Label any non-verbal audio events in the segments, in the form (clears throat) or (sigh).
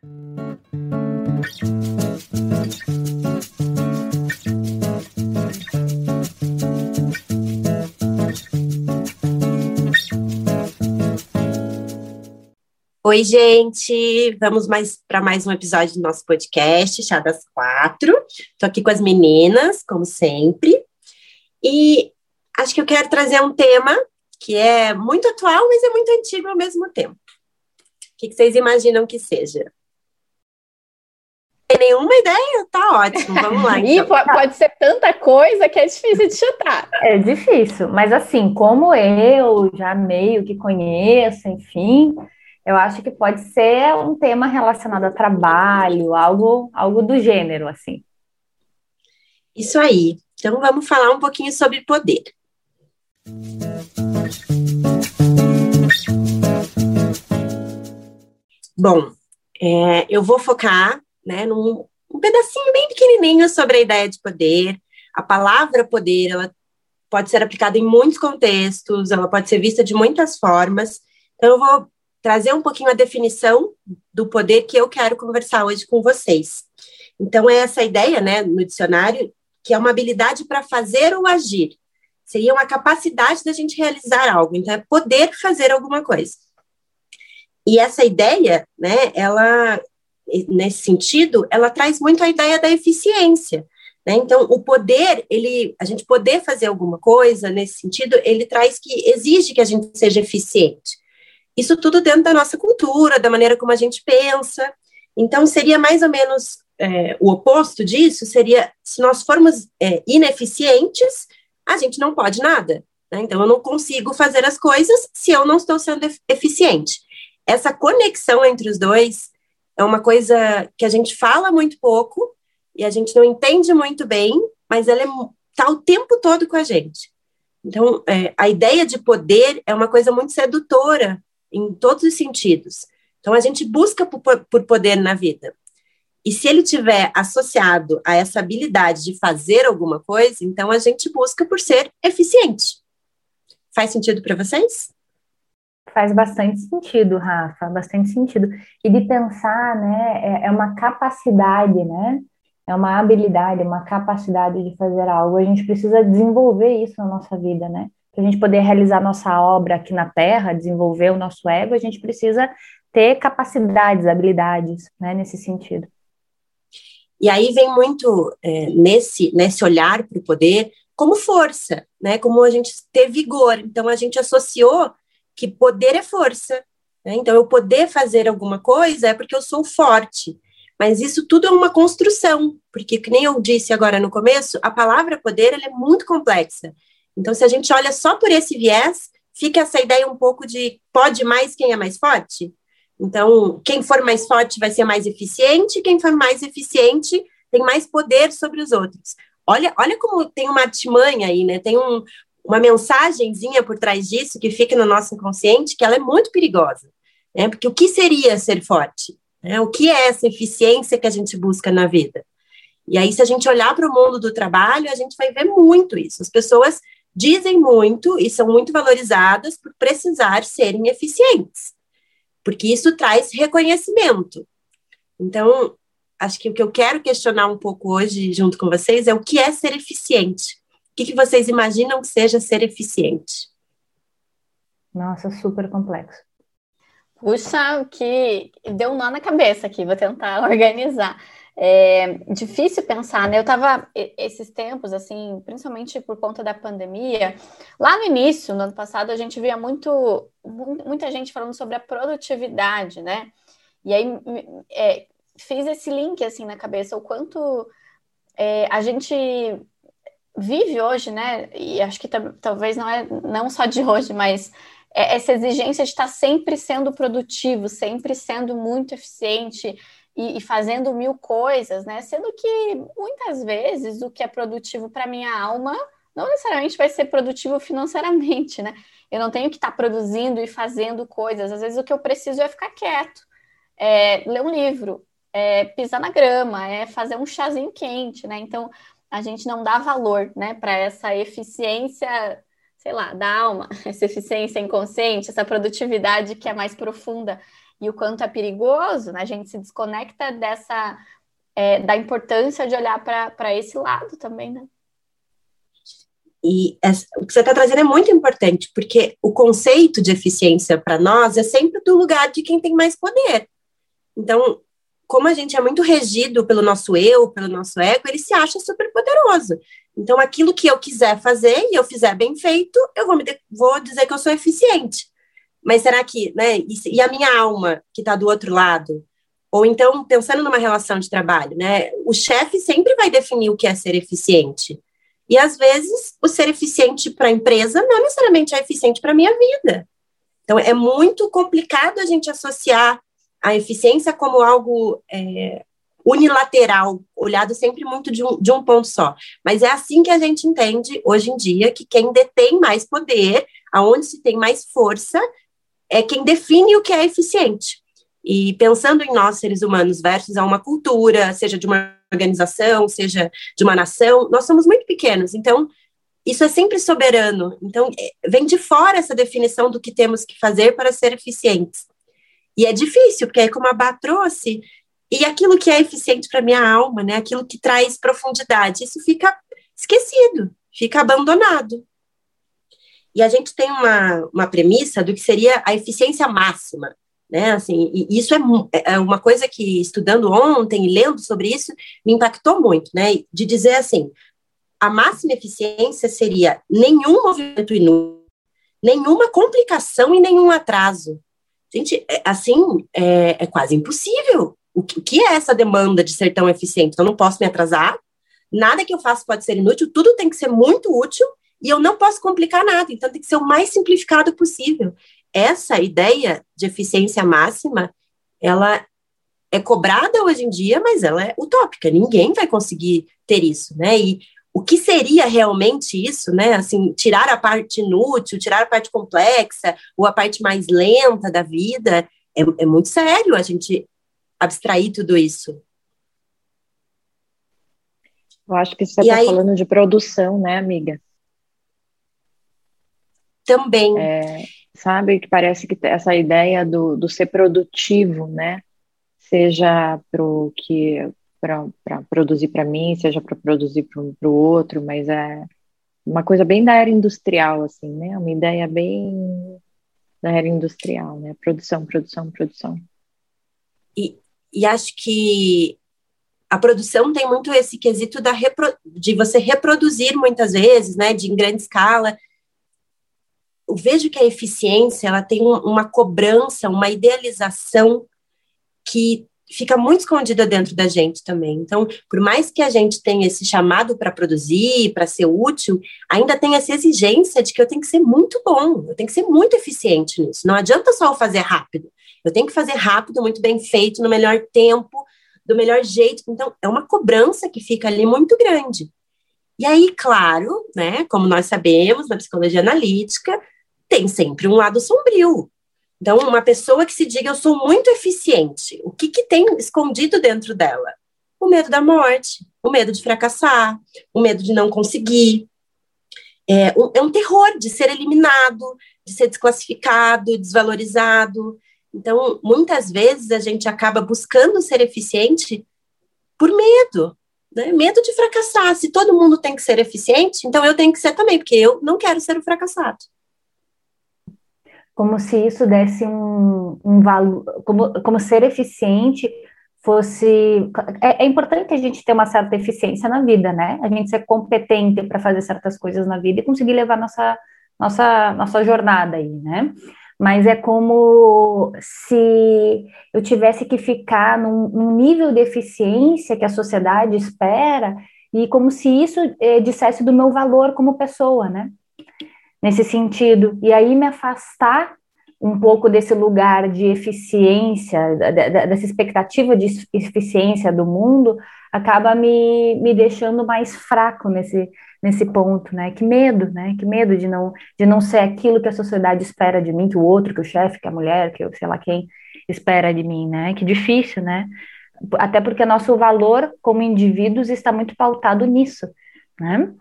Oi, gente! Vamos mais para mais um episódio do nosso podcast, Chá das Quatro. Estou aqui com as meninas, como sempre. E acho que eu quero trazer um tema que é muito atual, mas é muito antigo ao mesmo tempo. O que, vocês imaginam que seja? Tem nenhuma ideia? Tá ótimo, vamos lá. (laughs) Então. e pode, pode ser tanta coisa que é difícil de chutar. É difícil, mas assim, como eu já meio que conheço, enfim, eu acho que pode ser um tema relacionado a trabalho, algo, algo do gênero, assim. Isso aí. Então vamos falar um pouquinho sobre poder. Bom, é, eu vou focar né, num um pedacinho bem pequenininho sobre a ideia de poder. A palavra poder, ela pode ser aplicada em muitos contextos, ela pode ser vista de muitas formas. Então, eu vou trazer um pouquinho a definição do poder que eu quero conversar hoje com vocês. Então, é essa ideia, né, no dicionário, que é uma habilidade para fazer ou agir. Seria uma capacidade da gente realizar algo, então é poder fazer alguma coisa. E essa ideia, né, ela, nesse sentido, ela traz muito a ideia da eficiência. Né? Então, o poder, ele, a gente poder fazer alguma coisa, nesse sentido, ele traz que exige que a gente seja eficiente. Isso tudo dentro da nossa cultura, da maneira como a gente pensa. Então, seria mais ou menos é, o oposto disso: seria se nós formos é, ineficientes, a gente não pode nada. Né? Então, eu não consigo fazer as coisas se eu não estou sendo eficiente. Essa conexão entre os dois é uma coisa que a gente fala muito pouco e a gente não entende muito bem, mas ela está é, o tempo todo com a gente. Então, é, a ideia de poder é uma coisa muito sedutora em todos os sentidos. Então, a gente busca por, por poder na vida. E se ele tiver associado a essa habilidade de fazer alguma coisa, então a gente busca por ser eficiente. Faz sentido para vocês? Faz bastante sentido, Rafa, bastante sentido. E de pensar, né, é, é uma capacidade, né? É uma habilidade, uma capacidade de fazer algo. A gente precisa desenvolver isso na nossa vida, né? para a gente poder realizar nossa obra aqui na Terra, desenvolver o nosso ego, a gente precisa ter capacidades, habilidades, né, nesse sentido. E aí vem muito é, nesse, nesse olhar para o poder como força, né, como a gente ter vigor. Então a gente associou que poder é força. Né? Então eu poder fazer alguma coisa é porque eu sou forte. Mas isso tudo é uma construção, porque, que nem eu disse agora no começo, a palavra poder é muito complexa. Então, se a gente olha só por esse viés, fica essa ideia um pouco de pode mais quem é mais forte. Então, quem for mais forte vai ser mais eficiente, quem for mais eficiente tem mais poder sobre os outros. Olha, olha como tem uma artimanha aí, né? Tem um, uma mensagenzinha por trás disso que fica no nosso inconsciente que ela é muito perigosa, né? Porque o que seria ser forte? Né? O que é essa eficiência que a gente busca na vida? E aí, se a gente olhar para o mundo do trabalho, a gente vai ver muito isso. As pessoas dizem muito e são muito valorizadas por precisar serem eficientes, porque isso traz reconhecimento. Então, acho que o que eu quero questionar um pouco hoje, junto com vocês, é o que é ser eficiente. O que, que vocês imaginam que seja ser eficiente? Nossa, super complexo. Puxa, que deu um nó na cabeça aqui, vou tentar (laughs) organizar. É difícil pensar, né? Eu estava esses tempos, assim, principalmente por conta da pandemia, lá no início, no ano passado, a gente via muito, muita gente falando sobre a produtividade, né? E aí é, fiz esse link assim na cabeça, o quanto é, a gente vive hoje, né? E acho que talvez não é não só de hoje, mas é essa exigência de estar sempre sendo produtivo, sempre sendo muito eficiente e, e, fazendo mil coisas, né? Sendo que muitas vezes o que é produtivo para minha alma não necessariamente vai ser produtivo financeiramente, né? Eu não tenho que estar tá produzindo e fazendo coisas. Às vezes o que eu preciso é ficar quieto, é ler um livro, é pisar na grama, é fazer um chazinho quente, né? Então a gente não dá valor, né, para essa eficiência, sei lá, da alma, (laughs) essa eficiência inconsciente, essa produtividade que é mais profunda e o quanto é perigoso, né? A gente se desconecta dessa é, da importância de olhar para esse lado também, né? E essa, o que você está trazendo é muito importante, porque o conceito de eficiência para nós é sempre do lugar de quem tem mais poder. Então, como a gente é muito regido pelo nosso eu, pelo nosso ego, ele se acha super poderoso. Então, aquilo que eu quiser fazer e eu fizer bem feito, eu vou, me de, vou dizer que eu sou eficiente. Mas será que, né? E, e a minha alma, que está do outro lado? Ou então, pensando numa relação de trabalho, né? O chefe sempre vai definir o que é ser eficiente. E às vezes, o ser eficiente para a empresa não necessariamente é eficiente para a minha vida. Então, é muito complicado a gente associar a eficiência como algo é, unilateral, olhado sempre muito de um, de um ponto só. Mas é assim que a gente entende hoje em dia que quem detém mais poder, aonde se tem mais força, é quem define o que é eficiente. E pensando em nós, seres humanos, versus a uma cultura, seja de uma organização, seja de uma nação, nós somos muito pequenos. Então, isso é sempre soberano. Então, é, vem de fora essa definição do que temos que fazer para ser eficientes. E é difícil, porque é como a Bá trouxe, e aquilo que é eficiente para minha alma, né, aquilo que traz profundidade, isso fica esquecido, fica abandonado. E a gente tem uma, uma premissa do que seria a eficiência máxima, né, assim, e isso é, é uma coisa que, estudando ontem e lendo sobre isso, me impactou muito, né, de dizer assim, a máxima eficiência seria nenhum movimento inútil, nenhuma complicação e nenhum atraso, Gente, é, assim, é, é quase impossível. O que, o que é essa demanda de ser tão eficiente? Então, eu não posso me atrasar, nada que eu faça pode ser inútil, tudo tem que ser muito útil e eu não posso complicar nada, então tem que ser o mais simplificado possível. Essa ideia de eficiência máxima, ela é cobrada hoje em dia, mas ela é utópica, ninguém vai conseguir ter isso, né? E o que seria realmente isso, né? Assim, tirar a parte inútil, tirar a parte complexa, ou a parte mais lenta da vida, é, é muito sério a gente abstrair tudo isso. Eu acho que você está falando de produção, né, amiga? Também. É, sabe que parece que essa ideia do, do ser produtivo, né? Seja para o que para produzir para mim, seja para produzir para o outro, mas é uma coisa bem da era industrial, assim, né? Uma ideia bem da era industrial, né? Produção, produção, produção. E, e acho que a produção tem muito esse quesito da repro, de você reproduzir muitas vezes, né? De em grande escala. Eu vejo que a eficiência ela tem uma cobrança, uma idealização que fica muito escondida dentro da gente também. Então, por mais que a gente tenha esse chamado para produzir, para ser útil, ainda tem essa exigência de que eu tenho que ser muito bom, eu tenho que ser muito eficiente nisso. Não adianta só eu fazer rápido. Eu tenho que fazer rápido, muito bem feito, no melhor tempo, do melhor jeito. Então, é uma cobrança que fica ali muito grande. E aí, claro, né, como nós sabemos na psicologia analítica, tem sempre um lado sombrio. Então, uma pessoa que se diga eu sou muito eficiente, o que, que tem escondido dentro dela? O medo da morte, o medo de fracassar, o medo de não conseguir. É um, é um terror de ser eliminado, de ser desclassificado, desvalorizado. Então, muitas vezes a gente acaba buscando ser eficiente por medo, né? Medo de fracassar. Se todo mundo tem que ser eficiente, então eu tenho que ser também, porque eu não quero ser o fracassado como se isso desse um, um valor, como, como ser eficiente fosse. É, é, importante a gente ter uma certa eficiência na vida, né? A gente ser competente para fazer certas coisas na vida e conseguir levar nossa, nossa, nossa jornada aí, né? Mas é como se eu tivesse que ficar num, num nível de eficiência que a sociedade espera e como se isso eh, dissesse do meu valor como pessoa, né? Nesse sentido, e aí me afastar um pouco desse lugar de eficiência, dessa expectativa de eficiência do mundo, acaba me, me deixando mais fraco nesse, nesse ponto, né? Que medo, né? Que medo de não, de não ser aquilo que a sociedade espera de mim, que o outro, que o chefe, que a mulher, que eu sei lá quem espera de mim, né? Que difícil, né? Até porque nosso valor como indivíduos está muito pautado nisso, né?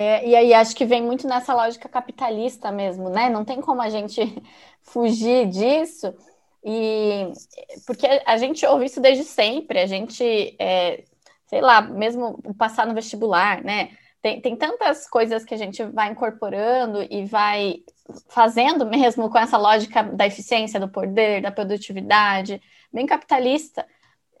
É, e aí acho que vem muito nessa lógica capitalista mesmo, né? Não tem como a gente (laughs) fugir disso, E porque a gente ouve isso desde sempre, a gente, é, sei lá, mesmo passar no vestibular, né? Tem, tem tantas coisas que a gente vai incorporando e vai fazendo mesmo com essa lógica da eficiência, do poder, da produtividade, bem capitalista.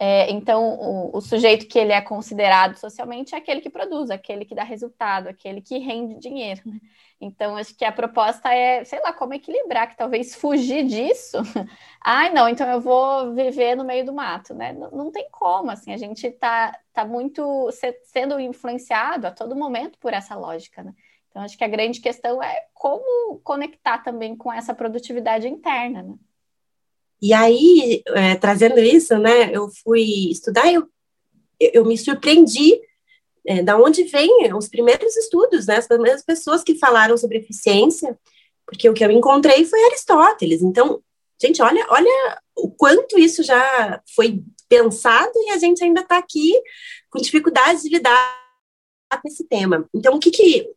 É, então, o, o, sujeito que ele é considerado socialmente é aquele que produz, aquele que dá resultado, aquele que rende dinheiro. Né? Então, acho que a proposta é, sei lá, como equilibrar, que talvez fugir disso. (laughs) Ai, não, então eu vou viver no meio do mato, né? Não, não tem como, assim, a gente está tá muito sendo influenciado a todo momento por essa lógica, né? Então, acho que a grande questão é como conectar também com essa produtividade interna, né? E aí, é, trazendo isso, né, eu fui estudar eu, eu me surpreendi é, da onde vêm os primeiros estudos, né, as primeiras pessoas que falaram sobre eficiência, porque o que eu encontrei foi Aristóteles. Então, gente, olha, olha o quanto isso já foi pensado e a gente ainda está aqui com dificuldades de lidar com esse tema. Então, o que, que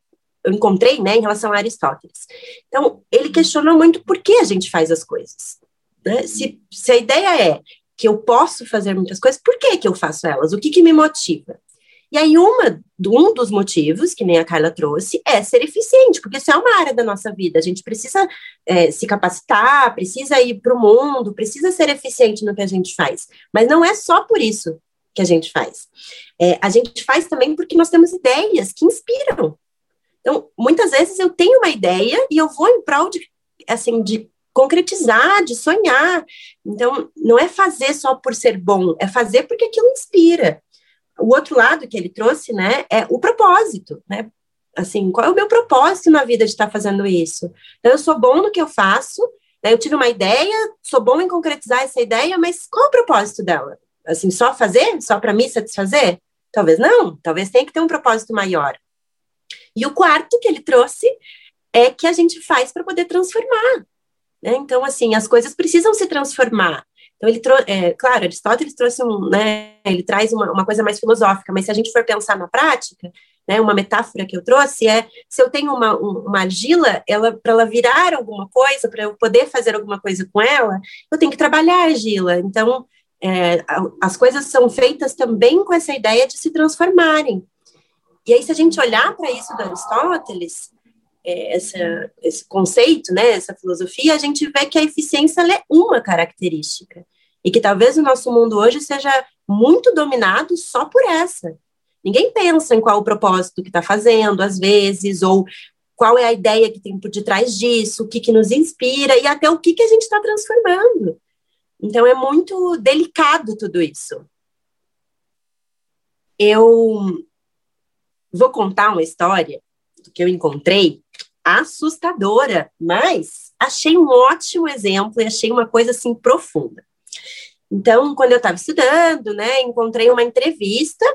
eu encontrei né, em relação a Aristóteles? Então, ele questionou muito por que a gente faz as coisas. Né? Se, se a ideia é que eu posso fazer muitas coisas, por que, que eu faço elas? O que, que me motiva? E aí, uma, um dos motivos, que nem a Carla trouxe, é ser eficiente, porque isso é uma área da nossa vida. A gente precisa é, se capacitar, precisa ir para o mundo, precisa ser eficiente no que a gente faz. Mas não é só por isso que a gente faz. É, a gente faz também porque nós temos ideias que inspiram. Então, muitas vezes eu tenho uma ideia e eu vou em prol de, assim, de concretizar, de sonhar. Então, não é fazer só por ser bom, é fazer porque aquilo inspira. O outro lado que ele trouxe, né, é o propósito, né? Assim, qual é o meu propósito na vida de estar fazendo isso? Então, eu sou bom no que eu faço, né, eu tive uma ideia, sou bom em concretizar essa ideia, mas qual é o propósito dela? Assim, só fazer? Só para me satisfazer? Talvez não, talvez tenha que ter um propósito maior. E o quarto que ele trouxe é que a gente faz para poder transformar. Né? Então, assim, as coisas precisam se transformar. Então, ele trouxe, é, claro, Aristóteles trouxe um, né, ele traz uma, uma coisa mais filosófica, mas se a gente for pensar na prática, né, uma metáfora que eu trouxe é, se eu tenho uma, uma argila, ela, para ela virar alguma coisa, para eu poder fazer alguma coisa com ela, eu tenho que trabalhar a argila. Então, é, as coisas são feitas também com essa ideia de se transformarem. E aí, se a gente olhar para isso do Aristóteles, é, essa, esse conceito, né, essa filosofia, a gente vê que a eficiência é uma característica. E que talvez o nosso mundo hoje seja muito dominado só por essa. Ninguém pensa em qual o propósito que está fazendo, às vezes, ou qual é a ideia que tem por detrás disso, o que, que nos inspira e até o que, que a gente está transformando. Então, é muito delicado tudo isso. Eu vou contar uma história que eu encontrei assustadora, mas achei um ótimo exemplo e achei uma coisa assim profunda. Então, quando eu estava estudando, né, encontrei uma entrevista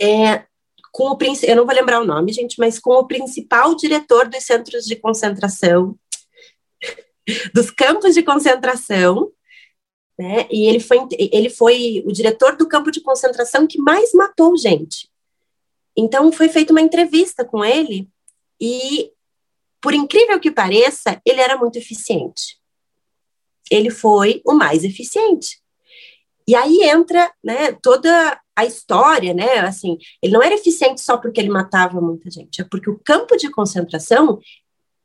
é, com o eu não vou lembrar o nome, gente, mas com o principal diretor dos centros de concentração, (laughs) dos campos de concentração, né? E ele foi, ele foi o diretor do campo de concentração que mais matou gente. Então, foi feita uma entrevista com ele e por incrível que pareça, ele era muito eficiente. Ele foi o mais eficiente. E aí entra, né, toda a história, né, assim, ele não era eficiente só porque ele matava muita gente, é porque o campo de concentração,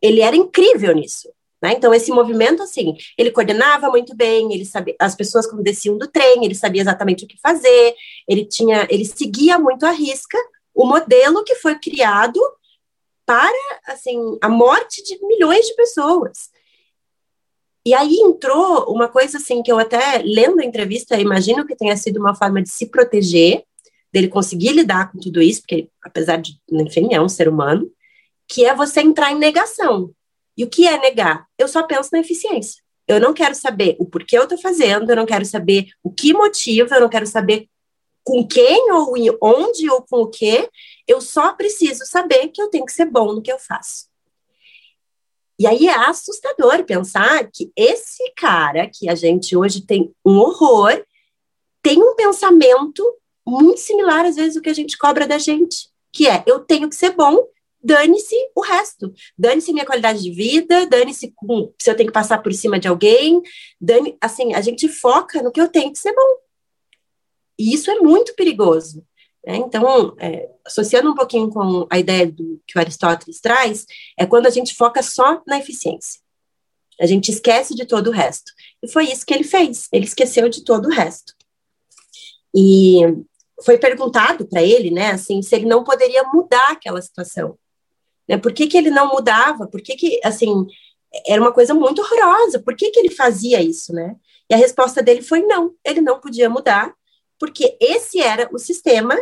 ele era incrível nisso. Né? Então, esse movimento, assim, ele coordenava muito bem, ele sabia, as pessoas quando desciam do trem, ele sabia exatamente o que fazer, ele tinha, ele seguia muito à risca o modelo que foi criado para assim a morte de milhões de pessoas. E aí entrou uma coisa assim que eu até lendo a entrevista imagino que tenha sido uma forma de se proteger, dele conseguir lidar com tudo isso, porque apesar de, enfim, é um ser humano, que é você entrar em negação. E o que é negar? Eu só penso na eficiência. Eu não quero saber o porquê eu estou fazendo, eu não quero saber o que motiva, eu não quero saber com quem ou onde ou com o que, eu só preciso saber que eu tenho que ser bom no que eu faço. E aí é assustador pensar que esse cara, que a gente hoje tem um horror, tem um pensamento muito similar, às vezes, o que a gente cobra da gente, que é, eu tenho que ser bom dane-se o resto. Dane-se minha qualidade de vida, dane-se se eu tenho que passar por cima de alguém, dane assim, a gente foca no que eu tenho que ser bom. E isso é muito perigoso. Né? Então, é, associando um pouquinho com a ideia do, que o Aristóteles traz, é quando a gente foca só na eficiência. A gente esquece de todo o resto. E foi isso que ele fez. Ele esqueceu de todo o resto. E foi perguntado para ele, né, assim, se ele não poderia mudar aquela situação. Né? Por que, que ele não mudava? Por que, que, assim, era uma coisa muito horrorosa. Por que, que ele fazia isso, né? E a resposta dele foi não, ele não podia mudar, porque esse era o sistema,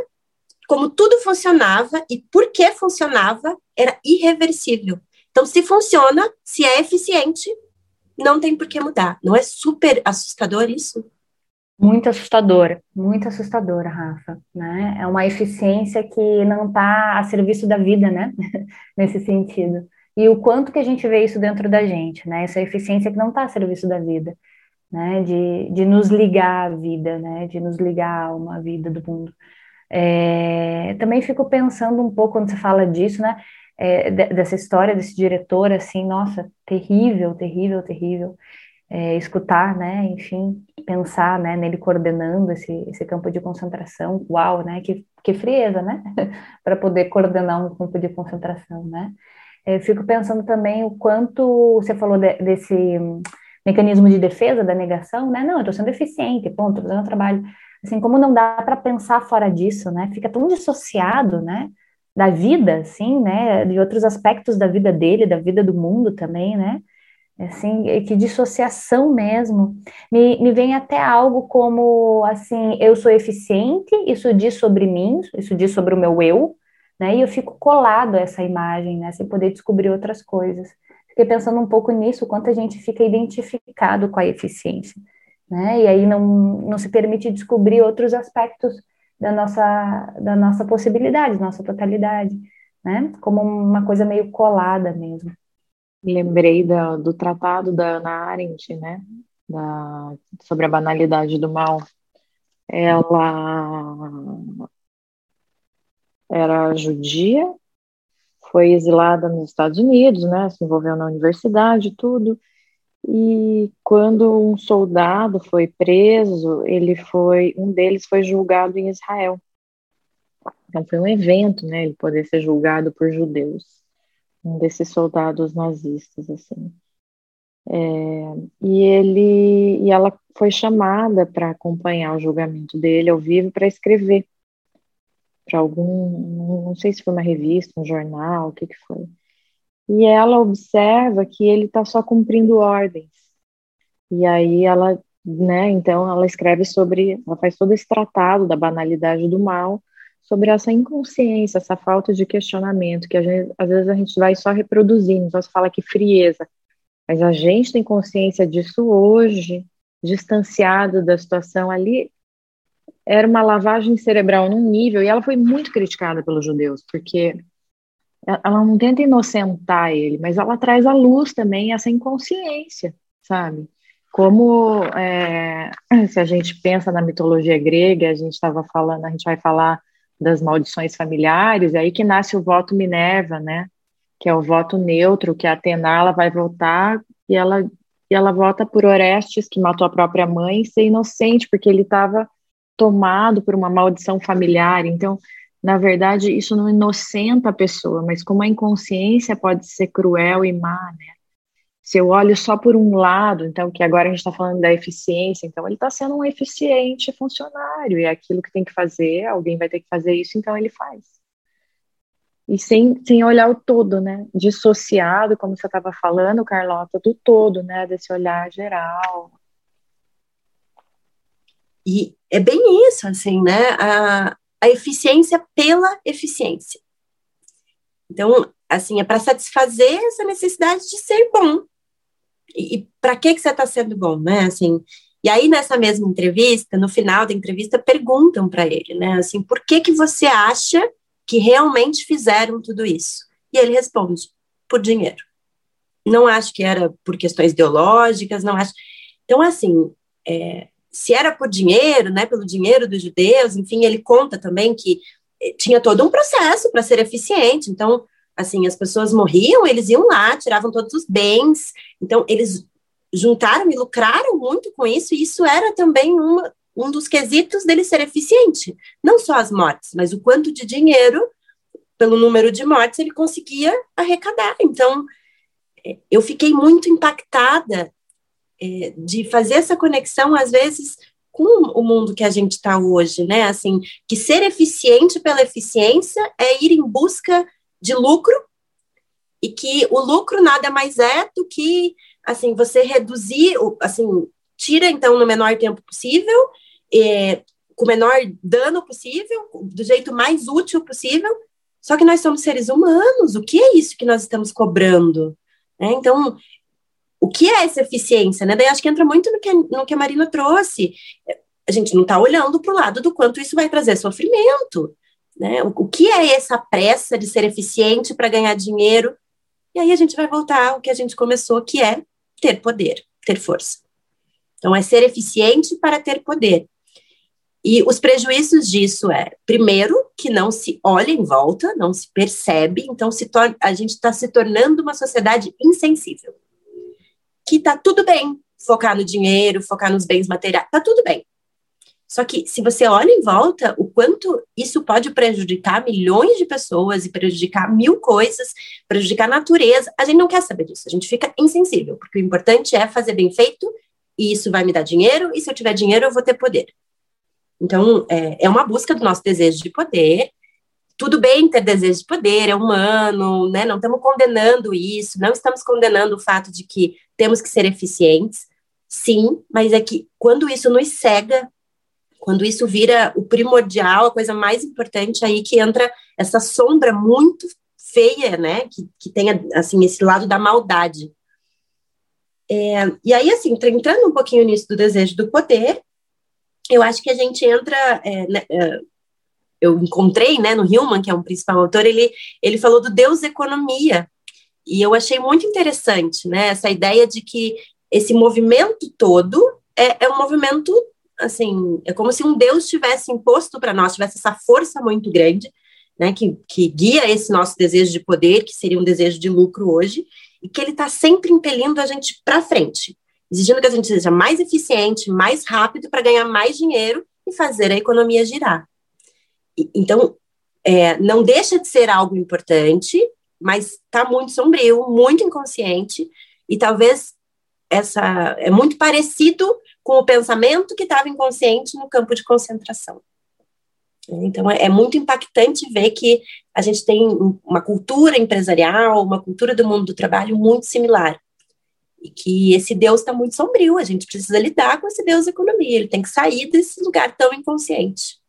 como tudo funcionava e por que funcionava, era irreversível. Então, se funciona, se é eficiente, não tem por que mudar. Não é super assustador isso? Muito assustador, muito assustador, Rafa, né? É uma eficiência que não está a serviço da vida, né? (laughs) Nesse sentido. E o quanto que a gente vê isso dentro da gente, né? Essa eficiência que não está a serviço da vida, né? De, de nos ligar à vida, né? De nos ligar à vida do mundo. É, também fico pensando um pouco quando você fala disso, né? É, dessa história desse diretor, assim, nossa, terrível, terrível, terrível é, escutar, né, enfim, pensar, né, nele coordenando esse, esse campo de concentração, uau, né, que, que frieza, né, (laughs) para poder coordenar um campo de concentração, né. Eu fico pensando também o quanto você falou de, desse mecanismo de defesa da negação, né, não, eu estou sendo eficiente, ponto, estou fazendo trabalho, assim, como não dá para pensar fora disso, né, fica tão dissociado, né, da vida, assim, né, de outros aspectos da vida dele, da vida do mundo também, né, assim, que dissociação mesmo, me, me vem até algo como, assim, eu sou eficiente, isso diz sobre mim, isso diz sobre o meu eu, né, e eu fico colado a essa imagem, né, sem poder descobrir outras coisas. Fiquei pensando um pouco nisso, quanto a gente fica identificado com a eficiência, né, e aí não, não se permite descobrir outros aspectos da nossa, da nossa possibilidade, nossa totalidade, né, como uma coisa meio colada mesmo. Lembrei da, do tratado da Ana Arendt, né, da, sobre a banalidade do mal. Ela era judia, foi exilada nos Estados Unidos, né, se envolveu na universidade, tudo. E quando um soldado foi preso, ele foi, um deles foi julgado em Israel. Então foi um evento, né, ele poder ser julgado por judeus um desses soldados nazistas, assim. É, e ele e ela foi chamada para acompanhar o julgamento dele ao vivo para escrever para algum, não sei se foi uma revista, um jornal, o que que foi. E ela observa que ele está só cumprindo ordens. E aí ela, né, então ela escreve sobre, ela faz todo esse tratado da banalidade do mal sobre essa inconsciência, essa falta de questionamento, que gente, às vezes a gente vai só reproduzindo, então você fala que frieza, mas a gente tem consciência disso hoje, distanciado da situação ali, era uma lavagem cerebral num nível, e ela foi muito criticada pelos judeus, porque ela não tenta inocentar ele, mas ela traz à luz também essa inconsciência, sabe? Como é, (clears throat) se a gente pensa na mitologia grega, a gente estava falando, a gente vai falar das maldições familiares, é aí que nasce o voto Minerva, né? Que é o voto neutro, que a Atena ela vai votar e ela, e ela vota por Orestes, que matou a própria mãe, ser inocente, porque ele estava tomado por uma maldição familiar. Então, na verdade, isso não inocenta a pessoa, mas como a inconsciência pode ser cruel e má, né? se eu olho só por um lado, então, que agora a gente está falando da eficiência, então ele está sendo um eficiente funcionário, e é aquilo que tem que fazer, alguém vai ter que fazer isso, então ele faz. E sem, sem olhar o todo, né? Dissociado, como você estava falando, Carlota, do todo, né? Desse olhar geral. E é bem isso, assim, né? A, a eficiência pela eficiência. Então, assim, é para satisfazer essa necessidade de ser bom, e, e para que que você está sendo bom, né? Assim, e aí nessa mesma entrevista, no final da entrevista, perguntam para ele, né? Assim, por que que você acha que realmente fizeram tudo isso? E ele responde: por dinheiro. Não acho que era por questões ideológicas, não acho. Então, assim, é, se era por dinheiro, né, pelo dinheiro dos judeus, enfim, ele conta também que eh, tinha todo um processo para ser eficiente. Então, Assim, as pessoas morriam, eles iam lá, tiravam todos os bens. Então, eles juntaram e lucraram muito com isso, e isso era também uma, um dos quesitos dele ser eficiente. Não só as mortes, mas o quanto de dinheiro, pelo número de mortes, ele conseguia arrecadar. Então, é, eu fiquei muito impactada é, de fazer essa conexão, às vezes, com o mundo que a gente está hoje, né? Assim, que ser eficiente pela eficiência é ir em busca de lucro e que o lucro nada mais é do que, assim, você reduzir, assim, tira então no menor tempo possível, é, com o menor dano possível, do jeito mais útil possível. Só que nós somos seres humanos. O que é isso que nós estamos cobrando? Né? Então, o que é essa eficiência, né? Daí acho que entra muito no que, no que a Marina trouxe. A gente não está olhando para o lado do quanto isso vai trazer sofrimento, né? O, o que é essa pressa de ser eficiente para ganhar dinheiro? E aí a gente vai voltar ao que a gente começou, que é ter poder, ter força. Então, é ser eficiente para ter poder. E os prejuízos disso é, primeiro, que não se olha em volta, não se percebe, então se a gente está se tornando uma sociedade insensível que tá tudo bem focar no dinheiro, focar nos bens materiais, tá tudo bem. Só que se você olha em volta, o quanto isso pode prejudicar milhões de pessoas e prejudicar mil coisas, prejudicar a natureza, a gente não quer saber disso, a gente fica insensível, porque o importante é fazer bem feito, e isso vai me dar dinheiro, e se eu tiver dinheiro, eu vou ter poder. Então, é, é uma busca do nosso desejo de poder, tudo bem ter desejo de poder, é humano, né? Não estamos condenando isso, não estamos condenando o fato de que temos que ser eficientes, sim, mas é que quando isso nos cega, quando isso vira o primordial, a coisa mais importante, aí que entra essa sombra muito feia, né? Que, que tem, assim, esse lado da maldade. É, e aí, assim, entrando um pouquinho nisso do desejo do poder, eu acho que a gente entra é, né, é, eu encontrei, né, no Hillman, que é um principal autor, ele, ele falou do Deus economia, e eu achei muito interessante, né, essa ideia de que esse movimento todo é, é um movimento, assim, é como se um Deus tivesse imposto para nós, tivesse essa força muito grande, né, que, que guia esse nosso desejo de poder, que seria um desejo de lucro hoje, e que ele está sempre impelindo a gente para frente, exigindo que a gente seja mais eficiente, mais rápido para ganhar mais dinheiro e fazer a economia girar. Então, é, não deixa de ser algo importante, mas está muito sombrio, muito inconsciente, e talvez essa é muito parecido com o pensamento que estava inconsciente no campo de concentração. Então, é, é muito impactante ver que a gente tem uma cultura empresarial, uma cultura do mundo do trabalho muito similar. E que esse Deus está muito sombrio, a gente precisa lidar com esse Deus da economia, ele tem que sair desse lugar tão inconsciente.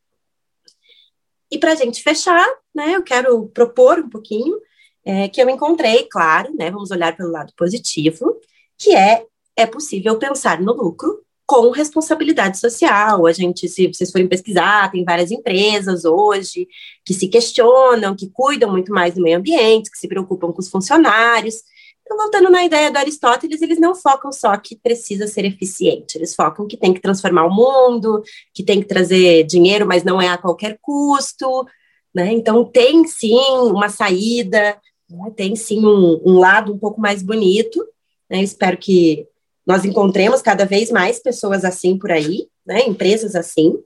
E para a gente fechar, né, eu quero propor um pouquinho é, que eu encontrei, claro, né, vamos olhar pelo lado positivo, que é é possível pensar no lucro com responsabilidade social. A gente, se vocês forem pesquisar, tem várias empresas hoje que se questionam, que cuidam muito mais do meio ambiente, que se preocupam com os funcionários. Então, voltando na ideia do Aristóteles, eles não focam só que precisa ser eficiente, eles focam que tem que transformar o mundo, que tem que trazer dinheiro, mas não é a qualquer custo, né? Então, tem sim uma saída, né? tem sim um, um, lado um pouco mais bonito, né? Espero que nós encontremos cada vez mais pessoas assim por aí, né? Empresas assim.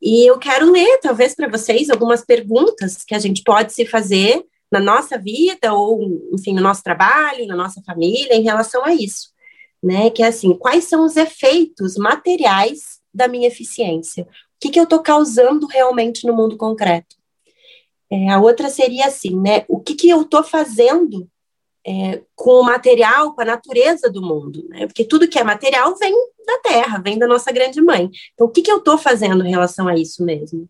E eu quero ler, talvez, para vocês algumas perguntas que a gente pode se fazer na nossa vida ou, enfim, no nosso trabalho, na nossa família, em relação a isso, né? Que é assim, quais são os efeitos materiais da minha eficiência? O que, que eu estou causando realmente no mundo concreto? É, a outra seria assim, né? O que, que eu estou fazendo é, com o material, com a natureza do mundo, né? Porque tudo que é material vem da terra, vem da nossa grande mãe. Então, o que, que eu estou fazendo em relação a isso mesmo?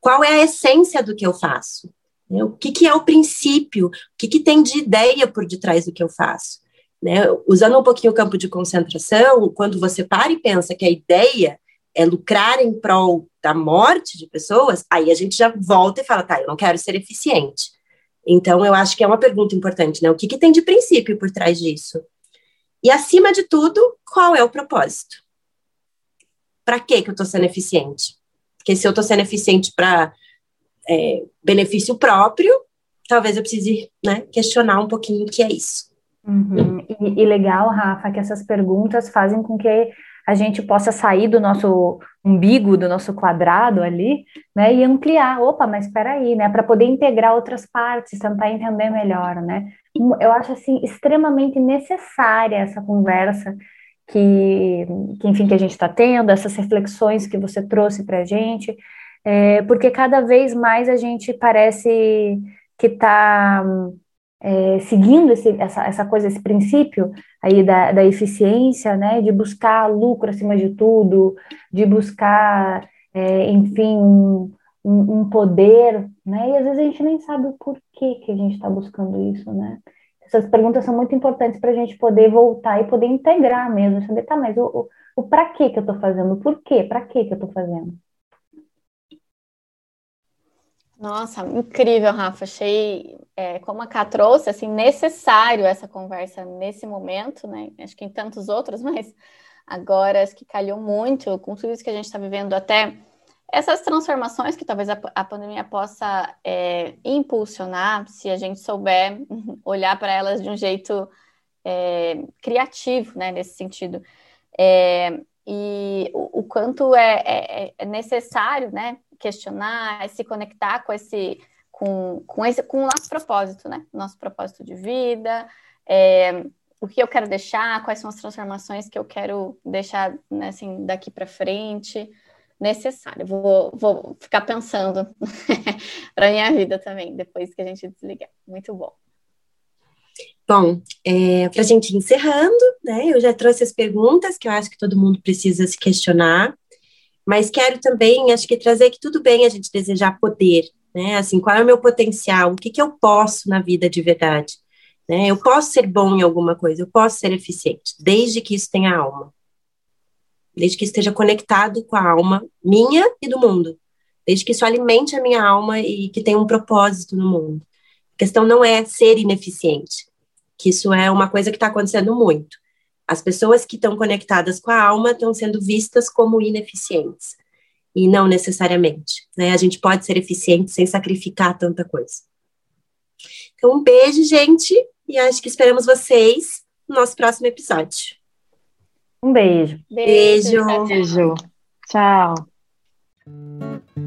Qual é a essência do que eu faço? Né? O que, que é o princípio? O que, que tem de ideia por detrás do que eu faço? Né? Usando um pouquinho o campo de concentração, quando você para e pensa que a ideia é lucrar em prol da morte de pessoas, aí a gente já volta e fala, tá, eu não quero ser eficiente. Então, eu acho que é uma pergunta importante, né? O que, que tem de princípio por trás disso? E, acima de tudo, qual é o propósito? Para que eu estou sendo eficiente? Porque se eu estou sendo eficiente para é, benefício próprio, talvez eu precise né, questionar um pouquinho o que é isso. Uhum. E, e legal, Rafa, que essas perguntas fazem com que a gente possa sair do nosso umbigo, do nosso quadrado ali, né, e ampliar. Opa, mas espera aí, né, para poder integrar outras partes, tentar entender melhor, né. Eu acho assim extremamente necessária essa conversa que, que enfim, que a gente está tendo, essas reflexões que você trouxe para a gente, é, porque cada vez mais a gente parece que está é, seguindo esse, essa, essa coisa, esse princípio aí da, da eficiência, né, de buscar lucro acima de tudo, de buscar, é, enfim, um, um, poder, né, e às vezes a gente nem sabe o porquê que a gente está buscando isso, né. Essas perguntas são muito importantes para a gente poder voltar e poder integrar mesmo, saber, tá, mas o, o, o para que que eu estou fazendo, por quê, para que que eu estou fazendo. Nossa, incrível, Rafa. Achei, é, como a Ká trouxe, assim, necessário essa conversa nesse momento, né? Acho que em tantos outros, (laughs) mas agora acho que calhou muito com tudo isso que a gente está vivendo, até essas transformações que talvez a, a pandemia possa é, impulsionar, se a gente souber (laughs) olhar para elas de um jeito é, criativo, né, nesse sentido. É, e o, o quanto é, é, é necessário, né, questionar, se conectar com esse, com, com esse, com o nosso propósito, né? Nosso propósito de vida, é, o que eu quero deixar, quais são as transformações que eu quero deixar, né, assim, daqui para frente. Necessário. Vou, vou ficar pensando (laughs) para minha vida também, depois que a gente desligar. Muito bom. Bom, é, para a gente encerrando, né? Eu já trouxe as perguntas que eu acho que todo mundo precisa se questionar. Mas quero também, acho que trazer que tudo bem a gente desejar poder, né? Assim, qual é o meu potencial? O que, que eu posso na vida de verdade? Né? Eu posso ser bom em alguma coisa, eu posso ser eficiente, desde que isso tenha alma. Desde que esteja conectado com a alma minha e do mundo. Desde que isso alimente a minha alma e que tenha um propósito no mundo. A questão não é ser ineficiente, que isso é uma coisa que está acontecendo muito. As pessoas que estão conectadas com a alma estão sendo vistas como ineficientes. E não necessariamente. Né? A gente pode ser eficiente sem sacrificar tanta coisa. Então, um beijo, gente. E acho que esperamos vocês no nosso próximo episódio. Um beijo. Beijo. Beijo. Tchau. tchau.